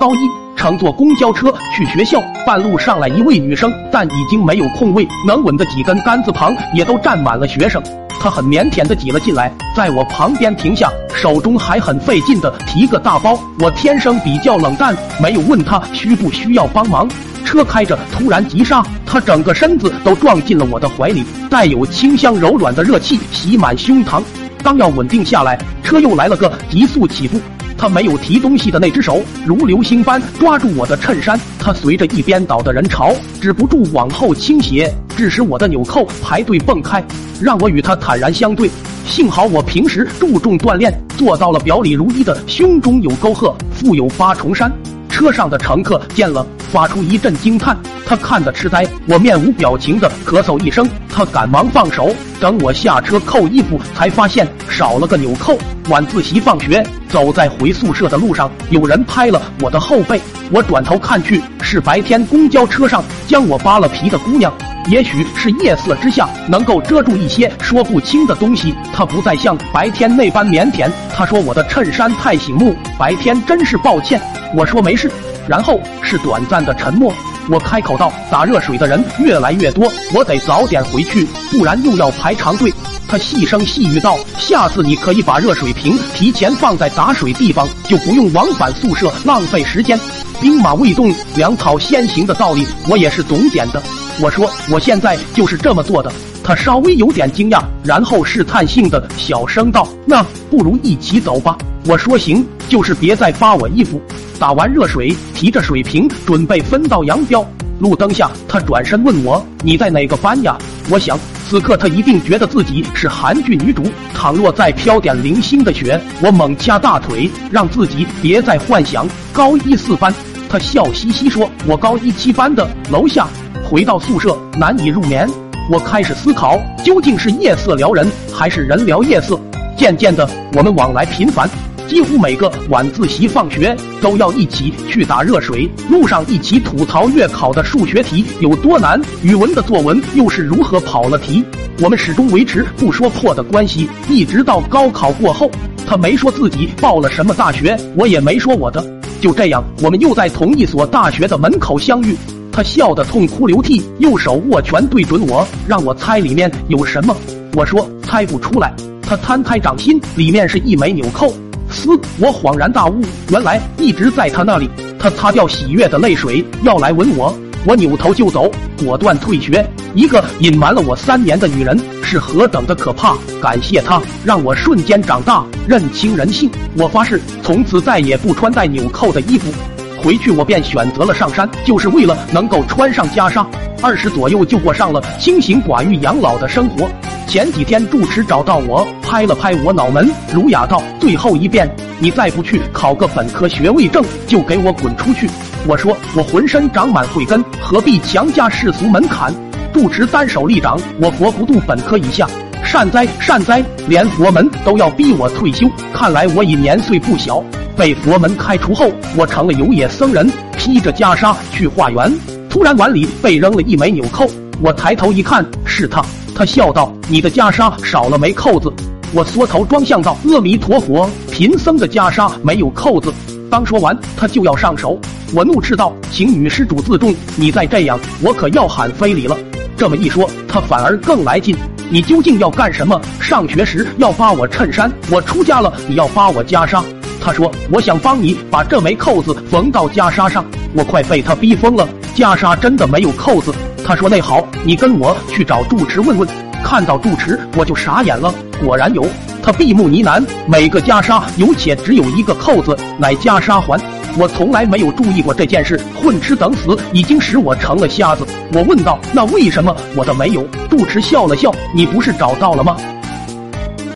高一，乘坐公交车去学校，半路上来一位女生，但已经没有空位，能稳的几根杆子旁也都站满了学生。她很腼腆的挤了进来，在我旁边停下，手中还很费劲的提个大包。我天生比较冷淡，没有问她需不需要帮忙。车开着突然急刹，她整个身子都撞进了我的怀里，带有清香柔软的热气袭满胸膛。刚要稳定下来，车又来了个急速起步。他没有提东西的那只手如流星般抓住我的衬衫，他随着一边倒的人潮止不住往后倾斜，致使我的纽扣排队蹦开，让我与他坦然相对。幸好我平时注重锻炼，做到了表里如一的胸中有沟壑，腹有八重山。车上的乘客见了，发出一阵惊叹。他看得痴呆，我面无表情的咳嗽一声，他赶忙放手。等我下车扣衣服，才发现少了个纽扣。晚自习放学，走在回宿舍的路上，有人拍了我的后背。我转头看去，是白天公交车上将我扒了皮的姑娘。也许是夜色之下能够遮住一些说不清的东西，她不再像白天那般腼腆。她说我的衬衫太醒目，白天真是抱歉。我说没事，然后是短暂的沉默。我开口道：“打热水的人越来越多，我得早点回去，不然又要排长队。”他细声细语道：“下次你可以把热水瓶提前放在打水地方，就不用往返宿舍浪费时间。兵马未动，粮草先行的道理，我也是懂点的。”我说：“我现在就是这么做的。”他稍微有点惊讶，然后试探性的小声道：“那不如一起走吧。”我说：“行，就是别再扒我衣服。”打完热水，提着水瓶准备分道扬镳。路灯下，他转身问我：“你在哪个班呀？”我想，此刻他一定觉得自己是韩剧女主。倘若再飘点零星的雪，我猛掐大腿，让自己别再幻想高一四班。他笑嘻嘻说：“我高一七班的。”楼下，回到宿舍难以入眠。我开始思考，究竟是夜色撩人，还是人撩夜色？渐渐的，我们往来频繁。几乎每个晚自习放学都要一起去打热水，路上一起吐槽月考的数学题有多难，语文的作文又是如何跑了题。我们始终维持不说破的关系，一直到高考过后，他没说自己报了什么大学，我也没说我的。就这样，我们又在同一所大学的门口相遇。他笑得痛哭流涕，右手握拳对准我，让我猜里面有什么。我说猜不出来。他摊开掌心，里面是一枚纽扣。嘶！我恍然大悟，原来一直在他那里。他擦掉喜悦的泪水，要来吻我。我扭头就走，果断退学。一个隐瞒了我三年的女人是何等的可怕！感谢她，让我瞬间长大，认清人性。我发誓，从此再也不穿带纽扣的衣服。回去我便选择了上山，就是为了能够穿上袈裟。二十左右就过上了清心寡欲养老的生活。前几天住持找到我，拍了拍我脑门，儒雅道：“最后一遍，你再不去考个本科学位证，就给我滚出去。”我说：“我浑身长满慧根，何必强加世俗门槛？”住持单手立掌：“我佛不渡本科以下，善哉善哉！连佛门都要逼我退休，看来我已年岁不小。”被佛门开除后，我成了游野僧人，披着袈裟去化缘。突然碗里被扔了一枚纽扣，我抬头一看，是他。他笑道：“你的袈裟少了枚扣子。”我缩头装相道：“阿弥陀佛，贫僧的袈裟没有扣子。”刚说完，他就要上手。我怒斥道：“请女施主自重，你再这样，我可要喊非礼了。”这么一说，他反而更来劲。你究竟要干什么？上学时要扒我衬衫，我出家了，你要扒我袈裟。他说：“我想帮你把这枚扣子缝到袈裟上。”我快被他逼疯了，袈裟真的没有扣子。他说：“那好，你跟我去找住持问问。”看到住持，我就傻眼了。果然有，他闭目呢喃：“每个袈裟有且只有一个扣子，乃袈裟环。”我从来没有注意过这件事，混吃等死已经使我成了瞎子。我问道：“那为什么我的没有？”住持笑了笑：“你不是找到了吗？”